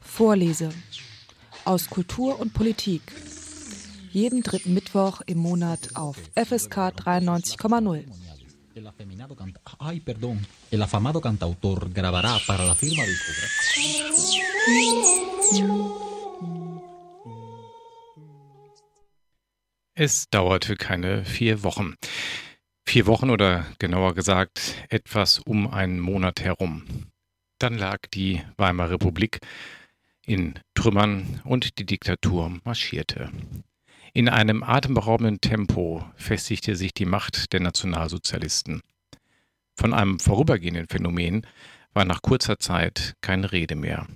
Vorlese aus Kultur und Politik. Jeden dritten Mittwoch im Monat auf FSK 93,0. El afeminado canta Ay, perdón. El afamado cantautor grabará para la firma discográfica. Es dauerte keine vier Wochen. Vier Wochen oder genauer gesagt etwas um einen Monat herum. Dann lag die Weimarer Republik in Trümmern und die Diktatur marschierte. In einem atemberaubenden Tempo festigte sich die Macht der Nationalsozialisten. Von einem vorübergehenden Phänomen war nach kurzer Zeit keine Rede mehr.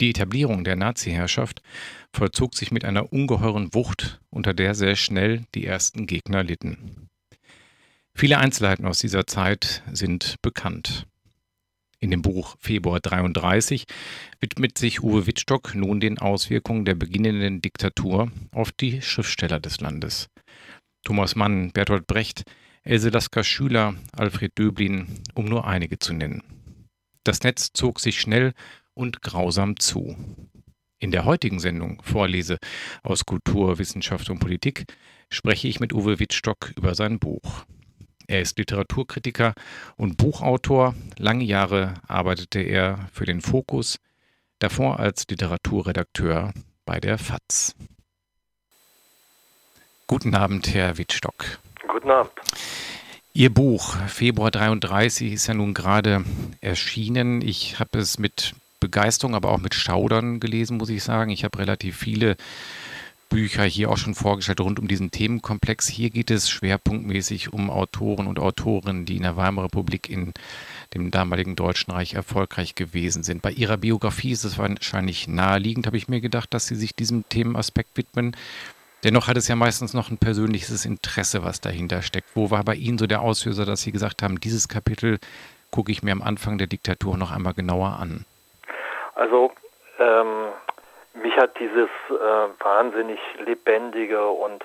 Die Etablierung der Nazi-Herrschaft vollzog sich mit einer ungeheuren Wucht, unter der sehr schnell die ersten Gegner litten. Viele Einzelheiten aus dieser Zeit sind bekannt. In dem Buch Februar 33 widmet sich Uwe Wittstock nun den Auswirkungen der beginnenden Diktatur auf die Schriftsteller des Landes. Thomas Mann, Bertolt Brecht, Else Lasker Schüler, Alfred Döblin, um nur einige zu nennen. Das Netz zog sich schnell und grausam zu. In der heutigen Sendung Vorlese aus Kultur, Wissenschaft und Politik spreche ich mit Uwe Wittstock über sein Buch. Er ist Literaturkritiker und Buchautor. Lange Jahre arbeitete er für den Fokus, davor als Literaturredakteur bei der FAZ. Guten Abend, Herr Wittstock. Guten Abend. Ihr Buch Februar 33 ist ja nun gerade erschienen. Ich habe es mit Begeisterung, aber auch mit Schaudern gelesen, muss ich sagen. Ich habe relativ viele Bücher hier auch schon vorgestellt rund um diesen Themenkomplex. Hier geht es schwerpunktmäßig um Autoren und Autorinnen, die in der Weimarer Republik in dem damaligen Deutschen Reich erfolgreich gewesen sind. Bei Ihrer Biografie ist es wahrscheinlich naheliegend, habe ich mir gedacht, dass Sie sich diesem Themenaspekt widmen. Dennoch hat es ja meistens noch ein persönliches Interesse, was dahinter steckt. Wo war bei Ihnen so der Auslöser, dass Sie gesagt haben, dieses Kapitel gucke ich mir am Anfang der Diktatur noch einmal genauer an? Also ähm, mich hat dieses äh, wahnsinnig lebendige und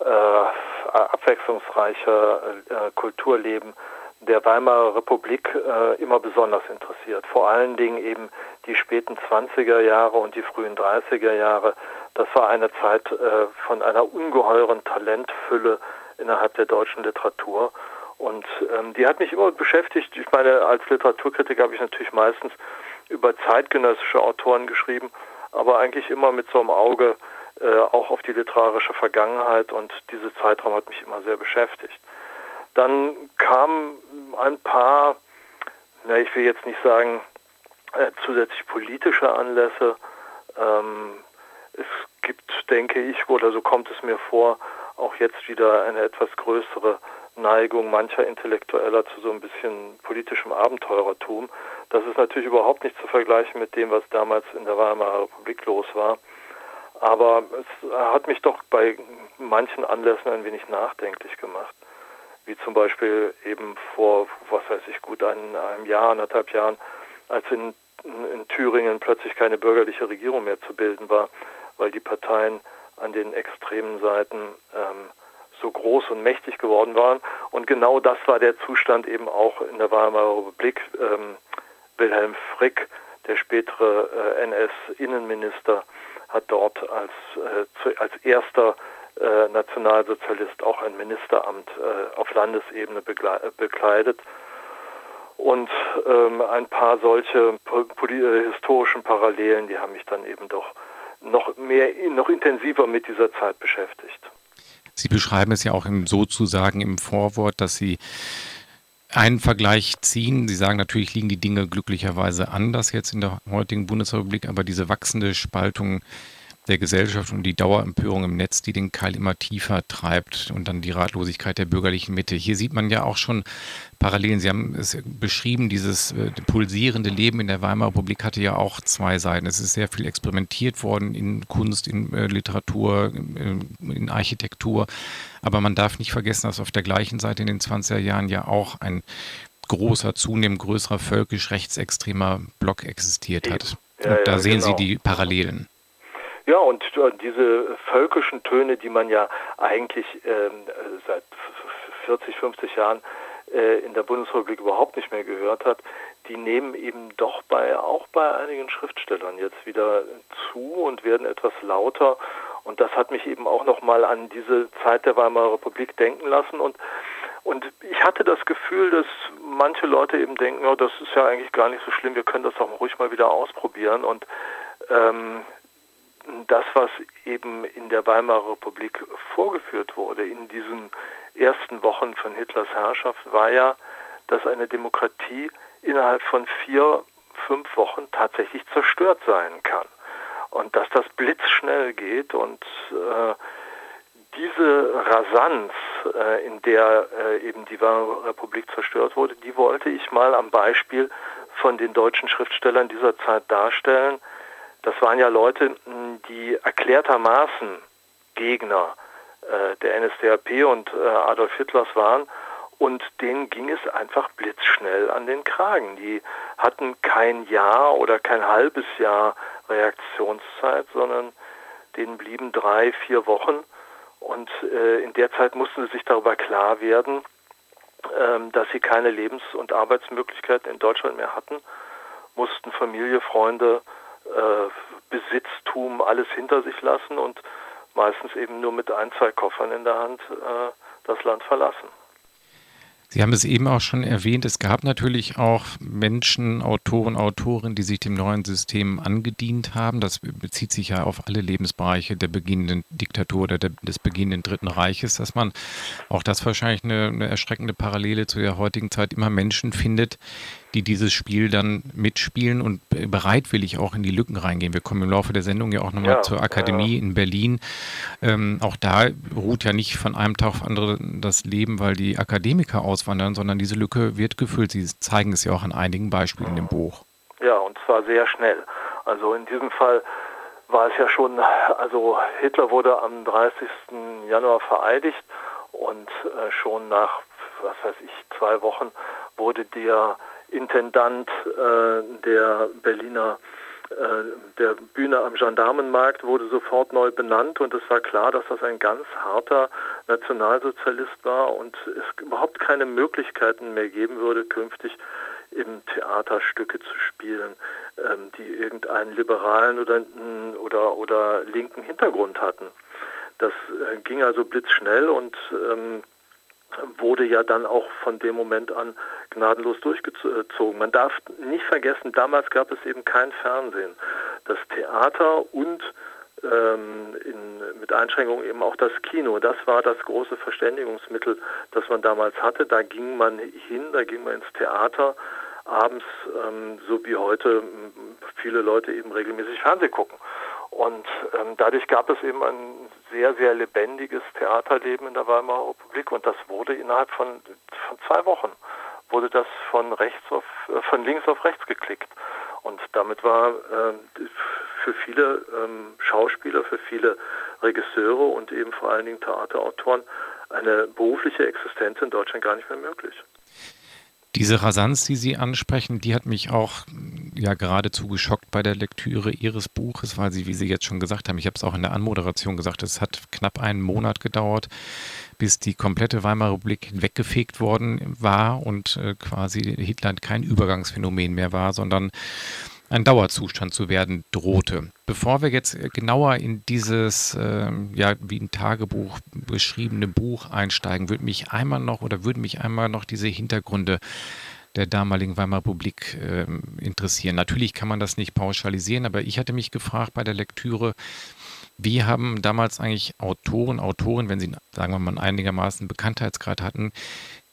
äh, abwechslungsreiche äh, Kulturleben der Weimarer Republik äh, immer besonders interessiert. Vor allen Dingen eben die späten 20er Jahre und die frühen 30er Jahre. Das war eine Zeit äh, von einer ungeheuren Talentfülle innerhalb der deutschen Literatur. Und ähm, die hat mich immer beschäftigt. Ich meine, als Literaturkritiker habe ich natürlich meistens über zeitgenössische Autoren geschrieben aber eigentlich immer mit so einem Auge äh, auch auf die literarische Vergangenheit und diese Zeitraum hat mich immer sehr beschäftigt. Dann kamen ein paar, na, ich will jetzt nicht sagen äh, zusätzlich politische Anlässe. Ähm, es gibt, denke ich, oder so kommt es mir vor, auch jetzt wieder eine etwas größere Neigung mancher Intellektueller zu so ein bisschen politischem Abenteurertum. Das ist natürlich überhaupt nicht zu vergleichen mit dem, was damals in der Weimarer Republik los war. Aber es hat mich doch bei manchen Anlässen ein wenig nachdenklich gemacht. Wie zum Beispiel eben vor, was weiß ich, gut einem, einem Jahr, anderthalb Jahren, als in, in Thüringen plötzlich keine bürgerliche Regierung mehr zu bilden war, weil die Parteien an den extremen Seiten ähm, so groß und mächtig geworden waren. Und genau das war der Zustand eben auch in der Weimarer Republik. Ähm, Wilhelm Frick, der spätere äh, NS-Innenminister, hat dort als, äh, als erster äh, Nationalsozialist auch ein Ministeramt auf Landesebene bekleidet. Und ähm, ein paar solche historischen Parallelen, die haben mich dann eben doch noch mehr, noch intensiver mit dieser Zeit beschäftigt. Sie beschreiben es ja auch im, sozusagen im Vorwort, dass Sie einen Vergleich ziehen. Sie sagen natürlich liegen die Dinge glücklicherweise anders jetzt in der heutigen Bundesrepublik, aber diese wachsende Spaltung der Gesellschaft und die Dauerempörung im Netz, die den Keil immer tiefer treibt und dann die Ratlosigkeit der bürgerlichen Mitte. Hier sieht man ja auch schon Parallelen. Sie haben es beschrieben, dieses äh, pulsierende Leben in der Weimarer Republik hatte ja auch zwei Seiten. Es ist sehr viel experimentiert worden in Kunst, in äh, Literatur, in, in Architektur. Aber man darf nicht vergessen, dass auf der gleichen Seite in den 20er Jahren ja auch ein großer, zunehmend größerer völkisch rechtsextremer Block existiert hat. Ja, und da sehen genau. Sie die Parallelen. Ja, und äh, diese völkischen Töne, die man ja eigentlich ähm, seit 40, 50 Jahren äh, in der Bundesrepublik überhaupt nicht mehr gehört hat, die nehmen eben doch bei auch bei einigen Schriftstellern jetzt wieder zu und werden etwas lauter. Und das hat mich eben auch nochmal an diese Zeit der Weimarer Republik denken lassen. Und, und ich hatte das Gefühl, dass manche Leute eben denken, oh, das ist ja eigentlich gar nicht so schlimm, wir können das doch ruhig mal wieder ausprobieren. Und ähm, das, was eben in der Weimarer Republik vorgeführt wurde, in diesen ersten Wochen von Hitlers Herrschaft, war ja, dass eine Demokratie innerhalb von vier, fünf Wochen tatsächlich zerstört sein kann. Und dass das blitzschnell geht und äh, diese Rasanz, äh, in der äh, eben die Weimarer Republik zerstört wurde, die wollte ich mal am Beispiel von den deutschen Schriftstellern dieser Zeit darstellen. Das waren ja Leute, die erklärtermaßen Gegner äh, der NSDAP und äh, Adolf Hitlers waren und denen ging es einfach blitzschnell an den Kragen. Die hatten kein Jahr oder kein halbes Jahr Reaktionszeit, sondern denen blieben drei, vier Wochen. Und äh, in der Zeit mussten sie sich darüber klar werden, ähm, dass sie keine Lebens- und Arbeitsmöglichkeiten in Deutschland mehr hatten, mussten Familie, Freunde, äh, Besitztum, alles hinter sich lassen und meistens eben nur mit ein, zwei Koffern in der Hand äh, das Land verlassen. Sie haben es eben auch schon erwähnt, es gab natürlich auch Menschen, Autoren, Autorinnen, die sich dem neuen System angedient haben. Das bezieht sich ja auf alle Lebensbereiche der beginnenden Diktatur oder der, des beginnenden Dritten Reiches, dass man auch das wahrscheinlich eine, eine erschreckende Parallele zu der heutigen Zeit immer Menschen findet, die dieses Spiel dann mitspielen und bereitwillig auch in die Lücken reingehen. Wir kommen im Laufe der Sendung ja auch nochmal ja, zur Akademie ja. in Berlin. Ähm, auch da ruht ja nicht von einem Tag auf anderen das Leben, weil die Akademiker auswandern, sondern diese Lücke wird gefüllt. Sie zeigen es ja auch an einigen Beispielen in dem Buch. Ja, und zwar sehr schnell. Also in diesem Fall war es ja schon, also Hitler wurde am 30. Januar vereidigt und äh, schon nach, was weiß ich, zwei Wochen wurde der Intendant äh, der Berliner äh, der Bühne am Gendarmenmarkt wurde sofort neu benannt und es war klar, dass das ein ganz harter Nationalsozialist war und es überhaupt keine Möglichkeiten mehr geben würde, künftig im Theater Stücke zu spielen, ähm, die irgendeinen liberalen oder, oder, oder linken Hintergrund hatten. Das äh, ging also blitzschnell und ähm, wurde ja dann auch von dem Moment an gnadenlos durchgezogen. Man darf nicht vergessen, damals gab es eben kein Fernsehen. Das Theater und ähm, in, mit Einschränkungen eben auch das Kino. Das war das große Verständigungsmittel, das man damals hatte. Da ging man hin, da ging man ins Theater abends, ähm, so wie heute viele Leute eben regelmäßig Fernsehen gucken. Und ähm, dadurch gab es eben ein sehr, sehr lebendiges Theaterleben in der Weimarer Republik und das wurde innerhalb von, von zwei Wochen wurde das von rechts auf äh, von links auf rechts geklickt. Und damit war äh, für viele ähm, Schauspieler, für viele Regisseure und eben vor allen Dingen Theaterautoren eine berufliche Existenz in Deutschland gar nicht mehr möglich. Diese Rasanz, die Sie ansprechen, die hat mich auch ja geradezu geschockt bei der Lektüre Ihres Buches, weil Sie, wie Sie jetzt schon gesagt haben, ich habe es auch in der Anmoderation gesagt, es hat knapp einen Monat gedauert, bis die komplette Weimarer Republik weggefegt worden war und äh, quasi Hitler kein Übergangsphänomen mehr war, sondern ein Dauerzustand zu werden drohte. Bevor wir jetzt genauer in dieses, äh, ja, wie ein Tagebuch beschriebene Buch einsteigen, würde mich einmal noch oder würden mich einmal noch diese Hintergründe der damaligen Weimarer Republik äh, interessieren. Natürlich kann man das nicht pauschalisieren, aber ich hatte mich gefragt bei der Lektüre, wie haben damals eigentlich Autoren, Autorinnen, wenn sie, sagen wir mal, einigermaßen Bekanntheitsgrad hatten,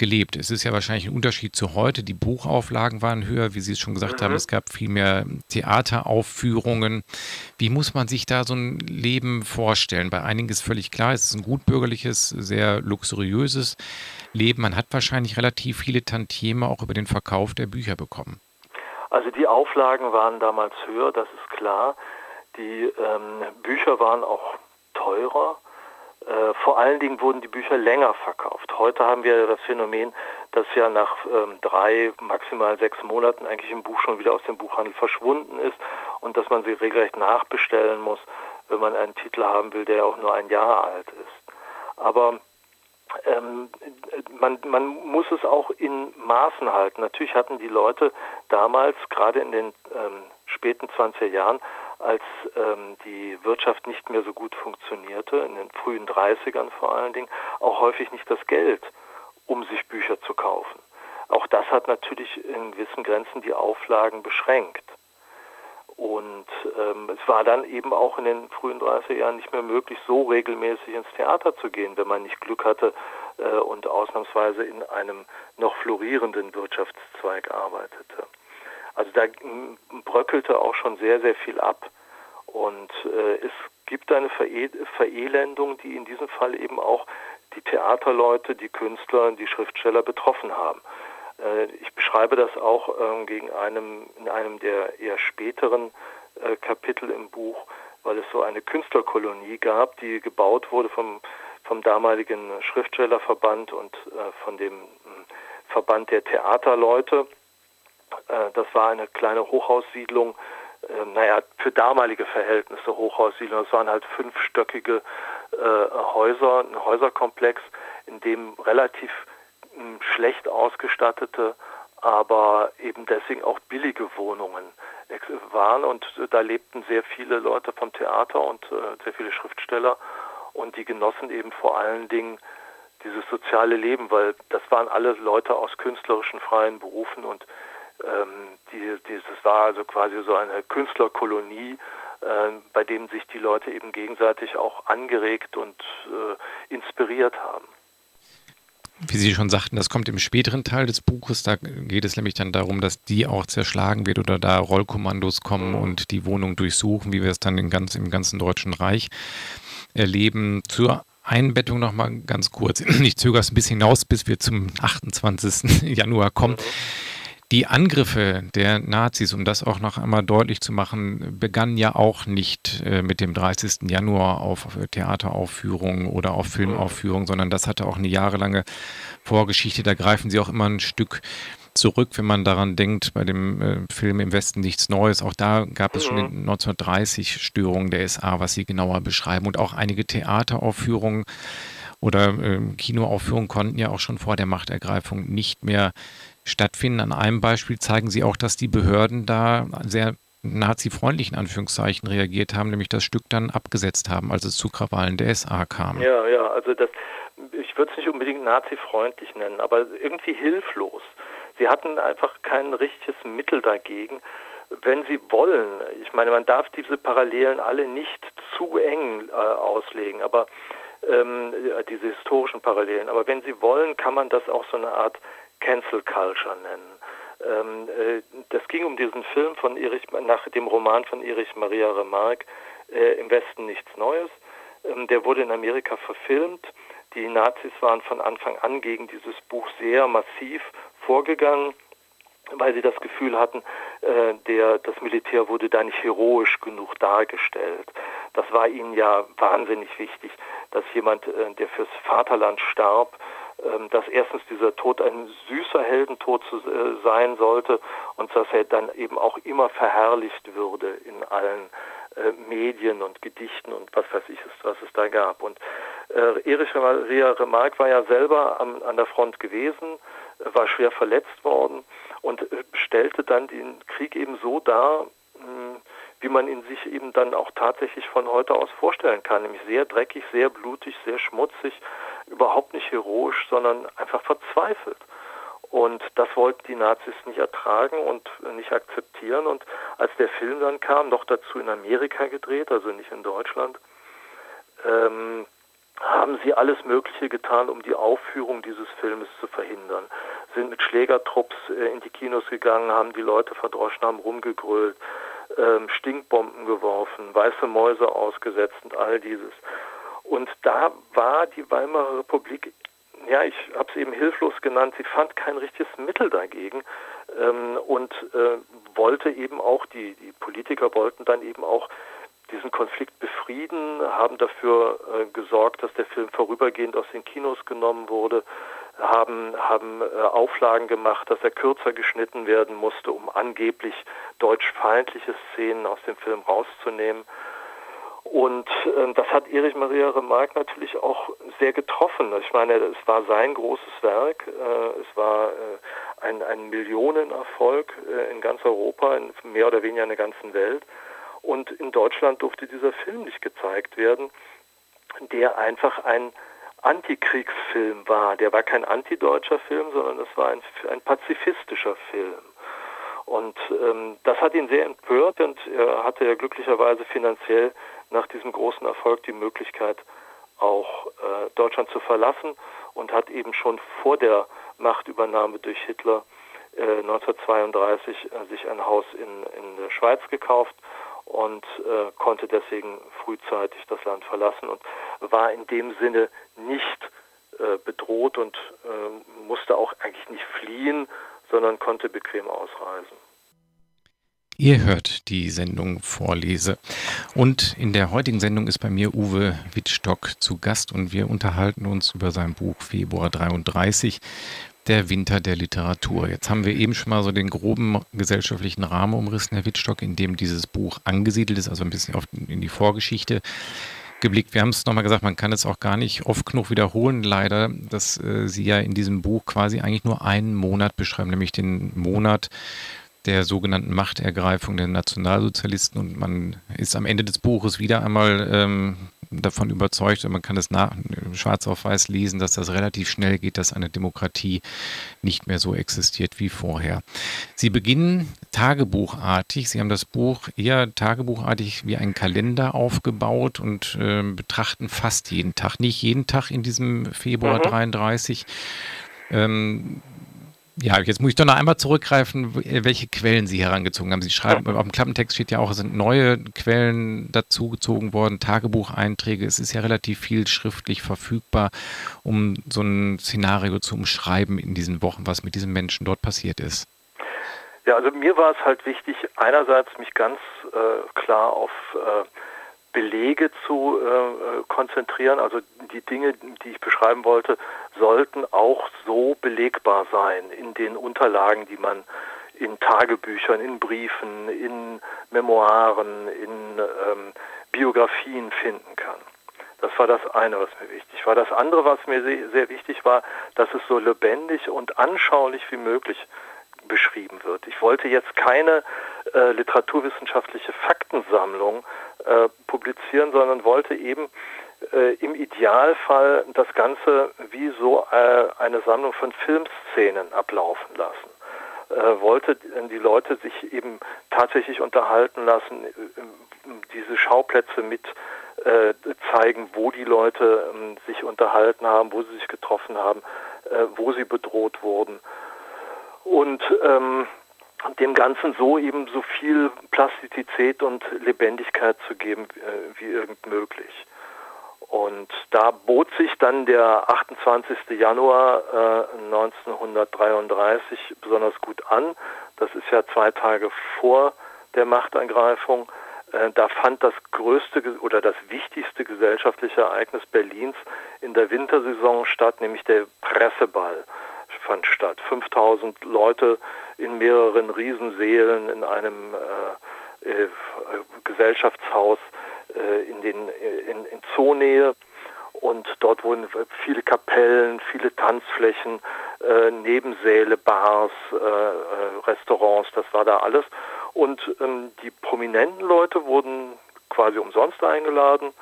gelebt? Es ist ja wahrscheinlich ein Unterschied zu heute. Die Buchauflagen waren höher, wie Sie es schon gesagt mhm. haben. Es gab viel mehr Theateraufführungen. Wie muss man sich da so ein Leben vorstellen? Bei einigen ist völlig klar, es ist ein gutbürgerliches, sehr luxuriöses Leben. Man hat wahrscheinlich relativ viele Tantieme auch über den Verkauf der Bücher bekommen. Also die Auflagen waren damals höher, das ist klar. Die ähm, Bücher waren auch teurer. Äh, vor allen Dingen wurden die Bücher länger verkauft. Heute haben wir das Phänomen, dass ja nach ähm, drei, maximal sechs Monaten eigentlich ein Buch schon wieder aus dem Buchhandel verschwunden ist und dass man sie regelrecht nachbestellen muss, wenn man einen Titel haben will, der auch nur ein Jahr alt ist. Aber ähm, man, man muss es auch in Maßen halten. Natürlich hatten die Leute damals, gerade in den ähm, späten 20er Jahren, als ähm, die Wirtschaft nicht mehr so gut funktionierte, in den frühen 30ern vor allen Dingen, auch häufig nicht das Geld, um sich Bücher zu kaufen. Auch das hat natürlich in gewissen Grenzen die Auflagen beschränkt. Und ähm, es war dann eben auch in den frühen 30er Jahren nicht mehr möglich, so regelmäßig ins Theater zu gehen, wenn man nicht Glück hatte äh, und ausnahmsweise in einem noch florierenden Wirtschaftszweig arbeitete. Also da bröckelte auch schon sehr, sehr viel ab. Und äh, es gibt eine Verel Verelendung, die in diesem Fall eben auch die Theaterleute, die Künstler, die Schriftsteller betroffen haben. Äh, ich beschreibe das auch ähm, gegen einem, in einem der eher späteren äh, Kapitel im Buch, weil es so eine Künstlerkolonie gab, die gebaut wurde vom, vom damaligen Schriftstellerverband und äh, von dem hm, Verband der Theaterleute. Das war eine kleine Hochhaussiedlung, naja, für damalige Verhältnisse Hochhaussiedlung. Das waren halt fünfstöckige Häuser, ein Häuserkomplex, in dem relativ schlecht ausgestattete, aber eben deswegen auch billige Wohnungen waren. Und da lebten sehr viele Leute vom Theater und äh, sehr viele Schriftsteller. Und die genossen eben vor allen Dingen dieses soziale Leben, weil das waren alle Leute aus künstlerischen freien Berufen und ähm, die, dieses war also quasi so eine Künstlerkolonie, äh, bei dem sich die Leute eben gegenseitig auch angeregt und äh, inspiriert haben wie Sie schon sagten, das kommt im späteren Teil des Buches. Da geht es nämlich dann darum, dass die auch zerschlagen wird oder da Rollkommandos kommen mhm. und die Wohnung durchsuchen, wie wir es dann in ganz, im ganzen Deutschen Reich erleben. Zur Einbettung noch mal ganz kurz. Ich zögere es ein bisschen hinaus, bis wir zum 28. Januar kommen. Mhm. Die Angriffe der Nazis, um das auch noch einmal deutlich zu machen, begannen ja auch nicht äh, mit dem 30. Januar auf Theateraufführungen oder auf Filmaufführungen, sondern das hatte auch eine jahrelange Vorgeschichte. Da greifen sie auch immer ein Stück zurück, wenn man daran denkt, bei dem äh, Film Im Westen nichts Neues. Auch da gab es schon in 1930 Störungen der SA, was sie genauer beschreiben. Und auch einige Theateraufführungen oder äh, Kinoaufführungen konnten ja auch schon vor der Machtergreifung nicht mehr stattfinden. An einem Beispiel zeigen sie auch, dass die Behörden da sehr nazi-freundlich in Anführungszeichen reagiert haben, nämlich das Stück dann abgesetzt haben, als es zu Krawallen der SA kam. Ja, ja, also das, ich würde es nicht unbedingt nazi-freundlich nennen, aber irgendwie hilflos. Sie hatten einfach kein richtiges Mittel dagegen. Wenn Sie wollen, ich meine, man darf diese Parallelen alle nicht zu eng äh, auslegen, aber ähm, diese historischen Parallelen. Aber wenn Sie wollen, kann man das auch so eine Art Cancel Culture nennen. Ähm, äh, das ging um diesen Film von Erich, nach dem Roman von Erich Maria Remarque, äh, Im Westen nichts Neues. Ähm, der wurde in Amerika verfilmt. Die Nazis waren von Anfang an gegen dieses Buch sehr massiv vorgegangen, weil sie das Gefühl hatten, äh, der, das Militär wurde da nicht heroisch genug dargestellt. Das war ihnen ja wahnsinnig wichtig, dass jemand, äh, der fürs Vaterland starb, dass erstens dieser Tod ein süßer Heldentod zu, äh, sein sollte und dass er dann eben auch immer verherrlicht würde in allen äh, Medien und Gedichten und was weiß ich, was es da gab. Und äh, Erich Maria Remarque war ja selber an der Front gewesen, war schwer verletzt worden und stellte dann den Krieg eben so dar, wie man ihn sich eben dann auch tatsächlich von heute aus vorstellen kann, nämlich sehr dreckig, sehr blutig, sehr schmutzig, überhaupt nicht heroisch, sondern einfach verzweifelt. Und das wollten die Nazis nicht ertragen und nicht akzeptieren. Und als der Film dann kam, noch dazu in Amerika gedreht, also nicht in Deutschland, ähm, haben sie alles Mögliche getan, um die Aufführung dieses Filmes zu verhindern. Sind mit Schlägertrupps äh, in die Kinos gegangen, haben die Leute verdroschen, haben rumgegrölt, ähm, Stinkbomben geworfen, weiße Mäuse ausgesetzt und all dieses. Und da war die Weimarer Republik, ja, ich habe es eben hilflos genannt, sie fand kein richtiges Mittel dagegen ähm, und äh, wollte eben auch, die, die Politiker wollten dann eben auch diesen Konflikt befrieden, haben dafür äh, gesorgt, dass der Film vorübergehend aus den Kinos genommen wurde, haben, haben äh, Auflagen gemacht, dass er kürzer geschnitten werden musste, um angeblich deutschfeindliche Szenen aus dem Film rauszunehmen. Und äh, das hat Erich Maria Remarque natürlich auch sehr getroffen. Ich meine, es war sein großes Werk, äh, es war äh, ein, ein Millionenerfolg äh, in ganz Europa, in mehr oder weniger in der ganzen Welt. Und in Deutschland durfte dieser Film nicht gezeigt werden, der einfach ein Antikriegsfilm war. Der war kein antideutscher Film, sondern es war ein, ein pazifistischer Film. Und ähm, das hat ihn sehr empört und er hatte ja glücklicherweise finanziell nach diesem großen Erfolg die Möglichkeit, auch äh, Deutschland zu verlassen und hat eben schon vor der Machtübernahme durch Hitler äh, 1932 äh, sich ein Haus in, in der Schweiz gekauft und äh, konnte deswegen frühzeitig das Land verlassen und war in dem Sinne nicht äh, bedroht und äh, musste auch eigentlich nicht fliehen, sondern konnte bequem ausreisen. Ihr hört die Sendung Vorlese. Und in der heutigen Sendung ist bei mir Uwe Wittstock zu Gast und wir unterhalten uns über sein Buch Februar 33, der Winter der Literatur. Jetzt haben wir eben schon mal so den groben gesellschaftlichen Rahmen umrissen, Herr Wittstock, in dem dieses Buch angesiedelt ist, also ein bisschen auf, in die Vorgeschichte geblickt. Wir haben es nochmal gesagt, man kann es auch gar nicht oft genug wiederholen, leider, dass äh, Sie ja in diesem Buch quasi eigentlich nur einen Monat beschreiben, nämlich den Monat der sogenannten Machtergreifung der Nationalsozialisten und man ist am Ende des Buches wieder einmal ähm, davon überzeugt, und man kann es nach, schwarz auf weiß lesen, dass das relativ schnell geht, dass eine Demokratie nicht mehr so existiert wie vorher. Sie beginnen tagebuchartig. Sie haben das Buch eher tagebuchartig wie ein Kalender aufgebaut und äh, betrachten fast jeden Tag, nicht jeden Tag in diesem Februar mhm. 33. Ähm, ja, jetzt muss ich doch noch einmal zurückgreifen, welche Quellen Sie herangezogen haben. Sie schreiben, auf dem Klappentext steht ja auch, es sind neue Quellen dazugezogen worden, Tagebucheinträge. Es ist ja relativ viel schriftlich verfügbar, um so ein Szenario zu umschreiben in diesen Wochen, was mit diesen Menschen dort passiert ist. Ja, also mir war es halt wichtig, einerseits mich ganz äh, klar auf äh, Belege zu äh, konzentrieren. Also die Dinge, die ich beschreiben wollte, sollten auch so belegbar sein in den Unterlagen, die man in Tagebüchern, in Briefen, in Memoiren, in ähm, Biografien finden kann. Das war das eine, was mir wichtig war. Das andere, was mir sehr, sehr wichtig war, dass es so lebendig und anschaulich wie möglich beschrieben wird. Ich wollte jetzt keine äh, literaturwissenschaftliche Faktensammlung äh, publizieren, sondern wollte eben äh, im Idealfall das Ganze wie so äh, eine Sammlung von Filmszenen ablaufen lassen. Äh, wollte die Leute sich eben tatsächlich unterhalten lassen, äh, diese Schauplätze mit zeigen, wo die Leute ähm, sich unterhalten haben, wo sie sich getroffen haben, wo sie bedroht wurden und ähm, dem Ganzen so eben so viel Plastizität und Lebendigkeit zu geben äh, wie irgend möglich. Und da bot sich dann der 28. Januar äh, 1933 besonders gut an. Das ist ja zwei Tage vor der Machtergreifung. Äh, da fand das größte oder das wichtigste gesellschaftliche Ereignis Berlins in der Wintersaison statt, nämlich der Presseball fand statt. 5000 Leute in mehreren Riesensälen in einem äh, äh, Gesellschaftshaus äh, in, den, in, in Zoonähe. Und dort wurden viele Kapellen, viele Tanzflächen, äh, Nebensäle, Bars, äh, äh, Restaurants, das war da alles. Und ähm, die prominenten Leute wurden quasi umsonst eingeladen.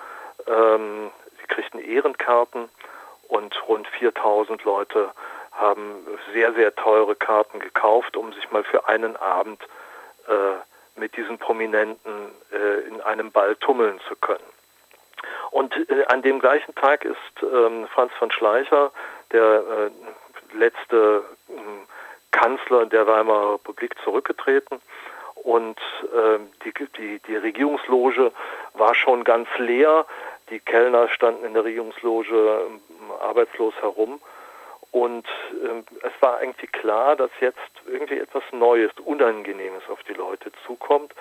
Ähm, sie kriegten Ehrenkarten und rund 4000 Leute haben sehr, sehr teure Karten gekauft, um sich mal für einen Abend äh, mit diesen Prominenten äh, in einem Ball tummeln zu können. Und äh, an dem gleichen Tag ist ähm, Franz von Schleicher, der äh, letzte ähm, Kanzler der Weimarer Republik, zurückgetreten. Und ähm, die, die, die Regierungsloge war schon ganz leer. Die Kellner standen in der Regierungsloge ähm, arbeitslos herum. Und ähm, es war eigentlich klar, dass jetzt irgendwie etwas Neues, Unangenehmes auf die Leute zukommt.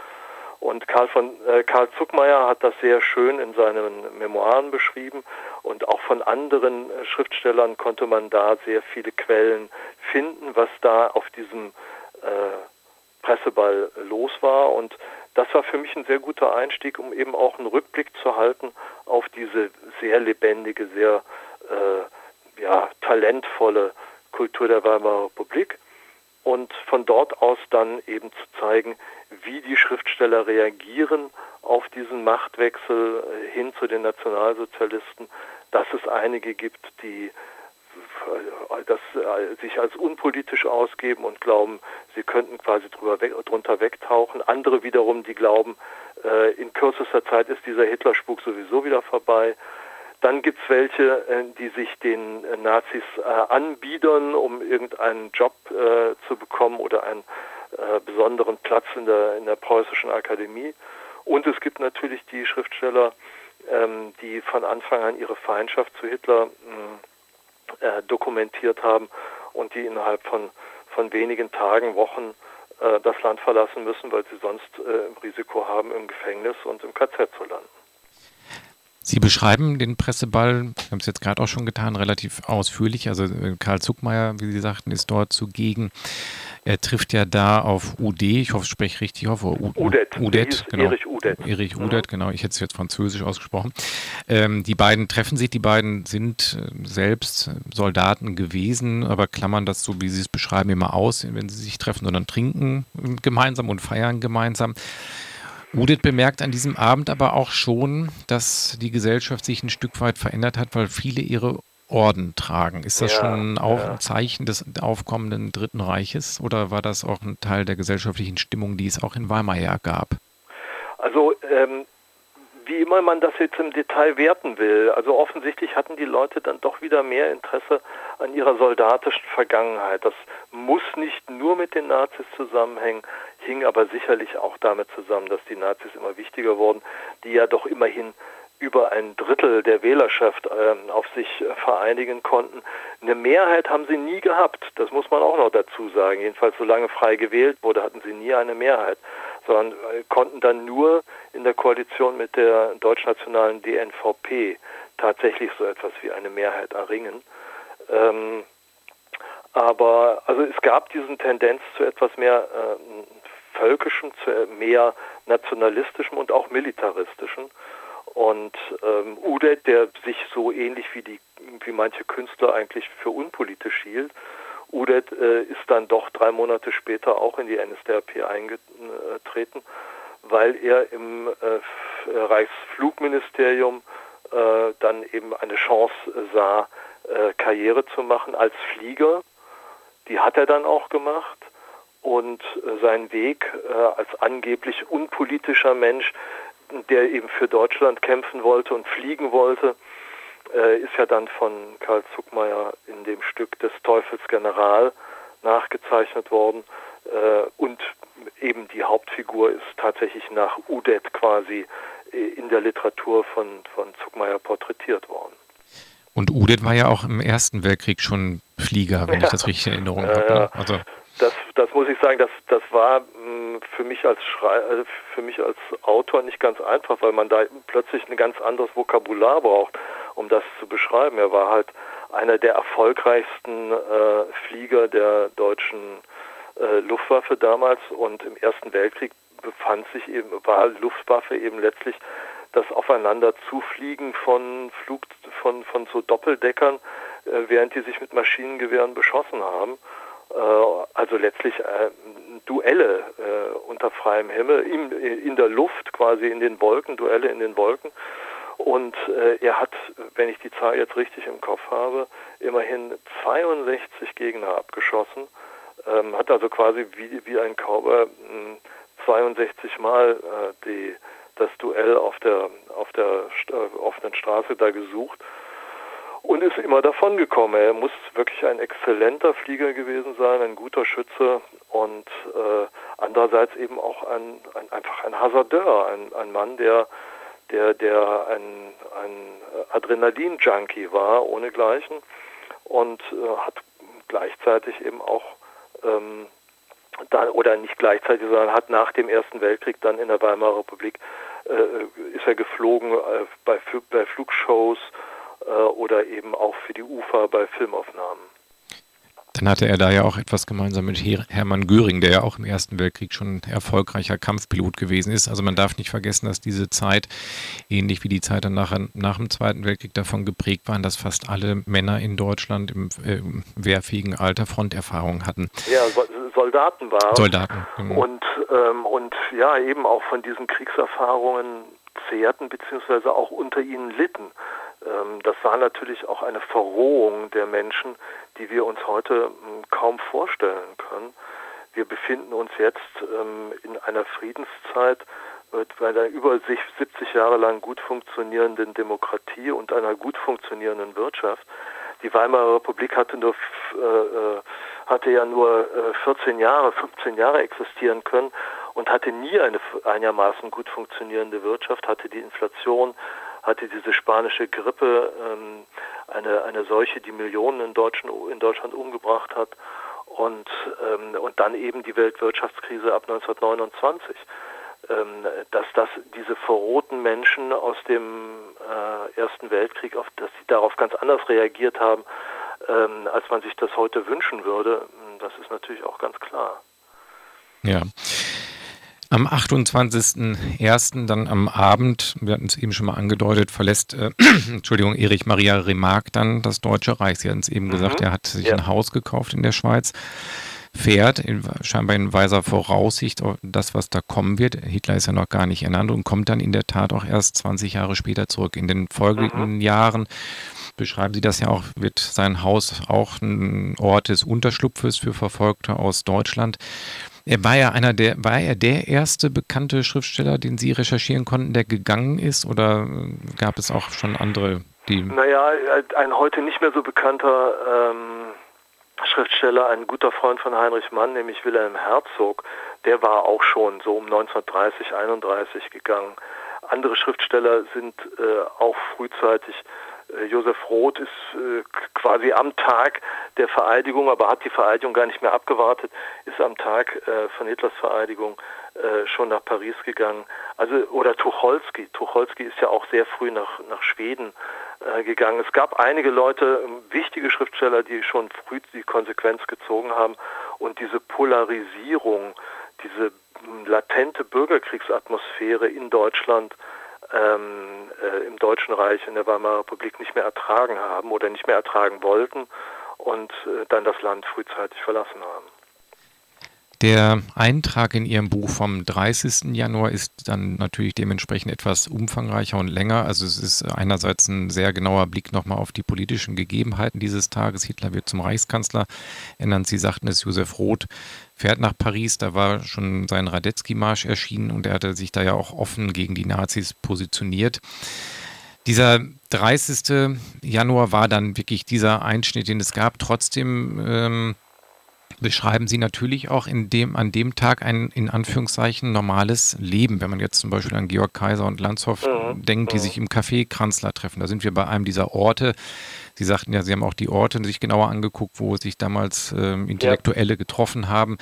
Und Karl, von, äh, Karl Zuckmeier hat das sehr schön in seinen Memoiren beschrieben. Und auch von anderen äh, Schriftstellern konnte man da sehr viele Quellen finden, was da auf diesem äh, Presseball los war. Und das war für mich ein sehr guter Einstieg, um eben auch einen Rückblick zu halten auf diese sehr lebendige, sehr äh, ja, talentvolle Kultur der Weimarer Republik und von dort aus dann eben zu zeigen, wie die Schriftsteller reagieren auf diesen Machtwechsel hin zu den Nationalsozialisten, dass es einige gibt, die das äh, sich als unpolitisch ausgeben und glauben, sie könnten quasi drüber weg, drunter wegtauchen. Andere wiederum, die glauben, äh, in kürzester Zeit ist dieser Hitlerspuk sowieso wieder vorbei. Dann gibt es welche, äh, die sich den Nazis anbiedern, um irgendeinen Job zu bekommen oder einen besonderen Platz in der, in der preußischen Akademie. Und es gibt natürlich die Schriftsteller, ähm, die von Anfang an ihre Feindschaft zu Hitler äh, dokumentiert haben und die innerhalb von, von wenigen Tagen, Wochen äh, das Land verlassen müssen, weil sie sonst äh, Risiko haben, im Gefängnis und im KZ zu landen. Sie beschreiben den Presseball, wir haben es jetzt gerade auch schon getan, relativ ausführlich. Also äh, Karl Zuckmeier, wie Sie sagten, ist dort zugegen. Er trifft ja da auf UD, ich hoffe, ich spreche richtig auf. U Udet. Udet, genau. Erich Udet. Erich mhm. Udet, genau. Ich hätte es jetzt französisch ausgesprochen. Ähm, die beiden treffen sich, die beiden sind äh, selbst Soldaten gewesen, aber klammern das so, wie Sie es beschreiben, immer aus, wenn sie sich treffen, sondern trinken gemeinsam und feiern gemeinsam. Udit bemerkt an diesem Abend aber auch schon, dass die Gesellschaft sich ein Stück weit verändert hat, weil viele ihre Orden tragen. Ist das ja, schon auch ja. ein Zeichen des aufkommenden Dritten Reiches oder war das auch ein Teil der gesellschaftlichen Stimmung, die es auch in Weimar ja gab? Also ähm, wie immer man das jetzt im Detail werten will, also offensichtlich hatten die Leute dann doch wieder mehr Interesse an ihrer soldatischen Vergangenheit. Das muss nicht nur mit den Nazis zusammenhängen, hing aber sicherlich auch damit zusammen, dass die Nazis immer wichtiger wurden, die ja doch immerhin über ein Drittel der Wählerschaft äh, auf sich äh, vereinigen konnten. Eine Mehrheit haben sie nie gehabt, das muss man auch noch dazu sagen. Jedenfalls solange frei gewählt wurde, hatten sie nie eine Mehrheit, sondern äh, konnten dann nur in der Koalition mit der deutschnationalen DNVP tatsächlich so etwas wie eine Mehrheit erringen. Ähm, aber also es gab diesen Tendenz zu etwas mehr äh, völkischem, zu mehr nationalistischem und auch militaristischem. Und ähm, Udet, der sich so ähnlich wie die wie manche Künstler eigentlich für unpolitisch hielt, Udet äh, ist dann doch drei Monate später auch in die NSDAP eingetreten, weil er im äh, Reichsflugministerium äh, dann eben eine Chance sah, äh, Karriere zu machen als Flieger. Die hat er dann auch gemacht und äh, seinen Weg äh, als angeblich unpolitischer Mensch der eben für Deutschland kämpfen wollte und fliegen wollte, äh, ist ja dann von Karl Zuckmeier in dem Stück des Teufels General nachgezeichnet worden. Äh, und eben die Hauptfigur ist tatsächlich nach Udet quasi in der Literatur von, von Zuckmeier porträtiert worden. Und Udet war ja auch im Ersten Weltkrieg schon Flieger, wenn ja. ich das richtig in Erinnerung habe. Ne? Also das, das muss ich sagen, das, das war mh, für mich als Schrei äh, für mich als Autor nicht ganz einfach, weil man da plötzlich ein ganz anderes Vokabular braucht, um das zu beschreiben. Er war halt einer der erfolgreichsten äh, Flieger der deutschen äh, Luftwaffe damals und im Ersten Weltkrieg befand sich eben, war Luftwaffe eben letztlich das Aufeinander zufliegen von Flug, von, von so Doppeldeckern, äh, während die sich mit Maschinengewehren beschossen haben. Äh, also letztlich äh, Duelle äh, unter freiem Himmel, in, in der Luft quasi in den Wolken, Duelle in den Wolken. Und er hat, wenn ich die Zahl jetzt richtig im Kopf habe, immerhin 62 Gegner abgeschossen, ähm, hat also quasi wie, wie ein Cowboy 62 Mal die, das Duell auf der, auf der offenen Straße da gesucht und ist immer davon gekommen. Er muss wirklich ein exzellenter Flieger gewesen sein, ein guter Schütze und äh, andererseits eben auch ein, ein, einfach ein Hasardeur, ein, ein Mann, der der, der ein, ein Adrenalin-Junkie war, ohnegleichen, und äh, hat gleichzeitig eben auch, ähm, da, oder nicht gleichzeitig, sondern hat nach dem Ersten Weltkrieg dann in der Weimarer Republik, äh, ist er geflogen äh, bei, bei Flugshows, oder eben auch für die UFA bei Filmaufnahmen. Dann hatte er da ja auch etwas gemeinsam mit Hermann Göring, der ja auch im Ersten Weltkrieg schon erfolgreicher Kampfpilot gewesen ist. Also man darf nicht vergessen, dass diese Zeit, ähnlich wie die Zeit dann nach, dem Zweiten Weltkrieg, davon geprägt waren, dass fast alle Männer in Deutschland im, äh, wehrfähigen Alter Fronterfahrung hatten. Ja, Soldaten waren. Soldaten. Genau. Und, ähm, und ja, eben auch von diesen Kriegserfahrungen zehrten, beziehungsweise auch unter ihnen litten. Ähm, das war natürlich auch eine Verrohung der Menschen, die wir uns heute hm, kaum vorstellen können. Wir befinden uns jetzt ähm, in einer Friedenszeit bei einer über 70 Jahre lang gut funktionierenden Demokratie und einer gut funktionierenden Wirtschaft. Die Weimarer Republik hatte nur äh, äh hatte ja nur 14 äh, Jahre, 15 Jahre existieren können und hatte nie eine einigermaßen gut funktionierende Wirtschaft, hatte die Inflation, hatte diese spanische Grippe, ähm, eine, eine Seuche, die Millionen in, Deutschen, in Deutschland umgebracht hat und, ähm, und dann eben die Weltwirtschaftskrise ab 1929. Ähm, dass das diese verrohten Menschen aus dem äh, Ersten Weltkrieg, auf, dass sie darauf ganz anders reagiert haben, ähm, als man sich das heute wünschen würde, das ist natürlich auch ganz klar. Ja. Am 28.01. dann am Abend, wir hatten es eben schon mal angedeutet, verlässt, äh, Entschuldigung, Erich Maria Remarque dann das Deutsche Reich. Sie hatten es eben mhm. gesagt, er hat sich ja. ein Haus gekauft in der Schweiz, fährt in, scheinbar in weiser Voraussicht auf das, was da kommen wird. Hitler ist ja noch gar nicht ernannt und kommt dann in der Tat auch erst 20 Jahre später zurück. In den folgenden mhm. Jahren beschreiben Sie das ja auch, wird sein Haus auch ein Ort des Unterschlupfes für Verfolgte aus Deutschland. Er war ja einer der, war er der erste bekannte Schriftsteller, den Sie recherchieren konnten, der gegangen ist oder gab es auch schon andere, die. Naja, ein heute nicht mehr so bekannter ähm, Schriftsteller, ein guter Freund von Heinrich Mann, nämlich Wilhelm Herzog, der war auch schon so um 1930, 31 gegangen. Andere Schriftsteller sind äh, auch frühzeitig äh, Josef Roth ist äh, quasi am Tag der Vereidigung, aber hat die Vereidigung gar nicht mehr abgewartet, ist am Tag äh, von Hitlers Vereidigung schon nach Paris gegangen. Also oder Tucholsky. Tucholsky ist ja auch sehr früh nach nach Schweden gegangen. Es gab einige Leute, ähm, wichtige Schriftsteller, die schon früh die Konsequenz gezogen haben und diese Polarisierung, diese hm, latente Bürgerkriegsatmosphäre in Deutschland ähm, äh, im Deutschen Reich in der Weimarer Republik nicht mehr ertragen haben oder nicht mehr ertragen wollten und äh, dann das Land frühzeitig verlassen haben. Der Eintrag in Ihrem Buch vom 30. Januar ist dann natürlich dementsprechend etwas umfangreicher und länger. Also es ist einerseits ein sehr genauer Blick nochmal auf die politischen Gegebenheiten dieses Tages. Hitler wird zum Reichskanzler ernannt. Sie sagten es, Josef Roth fährt nach Paris. Da war schon sein Radetzky-Marsch erschienen und er hatte sich da ja auch offen gegen die Nazis positioniert. Dieser 30. Januar war dann wirklich dieser Einschnitt, den es gab. Trotzdem ähm, beschreiben Sie natürlich auch in dem, an dem Tag ein in Anführungszeichen normales Leben. Wenn man jetzt zum Beispiel an Georg Kaiser und Landshoff mhm. denkt, die mhm. sich im Café Kranzler treffen. Da sind wir bei einem dieser Orte. Sie sagten ja, Sie haben auch die Orte sich genauer angeguckt, wo sich damals ähm, Intellektuelle ja. getroffen haben.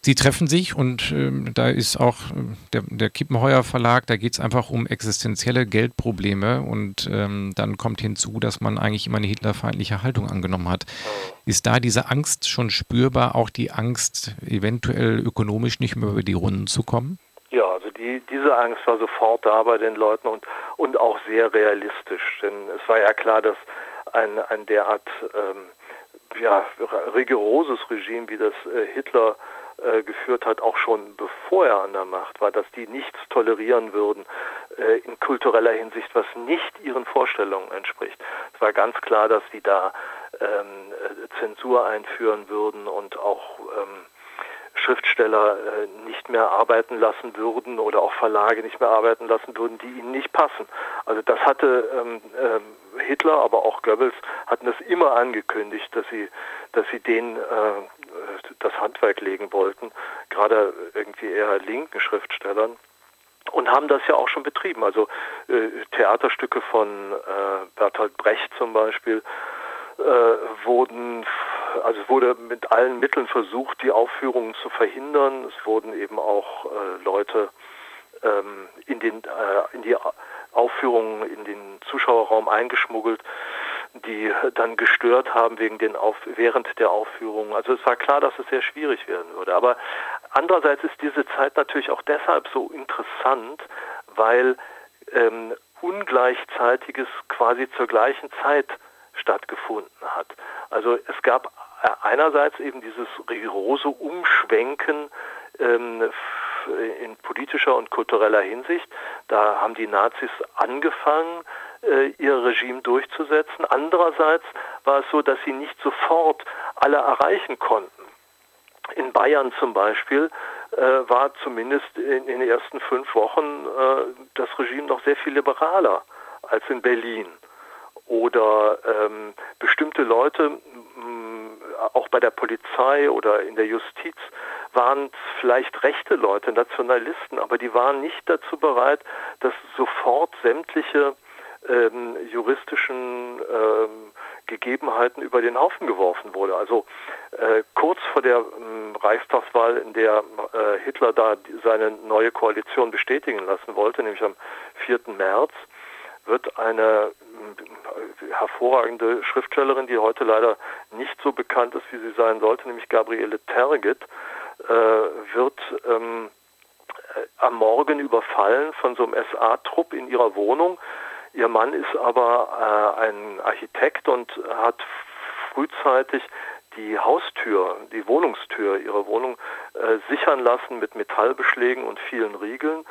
Sie treffen sich und äh, da ist auch äh, der, der Kippenheuer Verlag, da geht es einfach um existenzielle Geldprobleme und ähm, dann kommt hinzu, dass man eigentlich immer eine hitlerfeindliche Haltung angenommen hat. Ist da diese Angst schon spürbar, auch die Angst, eventuell ökonomisch nicht mehr über die Runden zu kommen? Ja, also die, diese Angst war sofort da bei den Leuten und, und auch sehr realistisch, denn es war ja klar, dass ein, ein derart ähm, ja, rigoroses Regime wie das äh, Hitler äh, geführt hat, auch schon bevor er an der Macht war, dass die nichts tolerieren würden äh, in kultureller Hinsicht, was nicht ihren Vorstellungen entspricht. Es war ganz klar, dass die da ähm, äh, Zensur einführen würden und auch ähm, Schriftsteller äh, nicht mehr arbeiten lassen würden oder auch Verlage nicht mehr arbeiten lassen würden, die ihnen nicht passen. Also das hatte ähm, ähm, Hitler, aber auch Goebbels hatten das immer angekündigt, dass sie, dass sie den äh, das Handwerk legen wollten, gerade irgendwie eher linken Schriftstellern und haben das ja auch schon betrieben. Also äh, Theaterstücke von äh, Bertolt Brecht zum Beispiel äh, wurden, also es wurde mit allen Mitteln versucht, die Aufführungen zu verhindern. Es wurden eben auch äh, Leute ähm, in, den, äh, in die Aufführungen in den Zuschauerraum eingeschmuggelt. Die dann gestört haben wegen den Auf während der Aufführungen. Also es war klar, dass es sehr schwierig werden würde. Aber andererseits ist diese Zeit natürlich auch deshalb so interessant, weil ähm, ungleichzeitiges quasi zur gleichen Zeit stattgefunden hat. Also es gab äh, einerseits eben dieses rigorose Umschwenken ähm, in politischer und kultureller Hinsicht. Da haben die Nazis angefangen, ihr Regime durchzusetzen. Andererseits war es so, dass sie nicht sofort alle erreichen konnten. In Bayern zum Beispiel äh, war zumindest in, in, den ersten fünf Wochen äh, das Regime noch sehr viel liberaler als in Berlin. Oder ähm, bestimmte Leute, mh, auch bei der Polizei oder in der Justiz, waren vielleicht rechte Leute, Nationalisten, aber die waren nicht dazu bereit, dass sofort sämtliche ähm, juristischen ähm, Gegebenheiten über den Haufen geworfen wurde. Also äh, kurz vor der ähm, Reichstagswahl, in der äh, Hitler da seine neue Koalition bestätigen lassen wollte, nämlich am 4. März, wird eine äh, hervorragende Schriftstellerin, die heute leider nicht so bekannt ist, wie sie sein sollte, nämlich Gabriele Tergit, äh, wird ähm, äh, am Morgen überfallen von so einem SA-Trupp in ihrer Wohnung. Ihr Mann ist aber äh, ein Architekt und hat frühzeitig die Haustür, die Wohnungstür ihrer Wohnung äh, sichern lassen mit Metallbeschlägen und vielen Riegeln.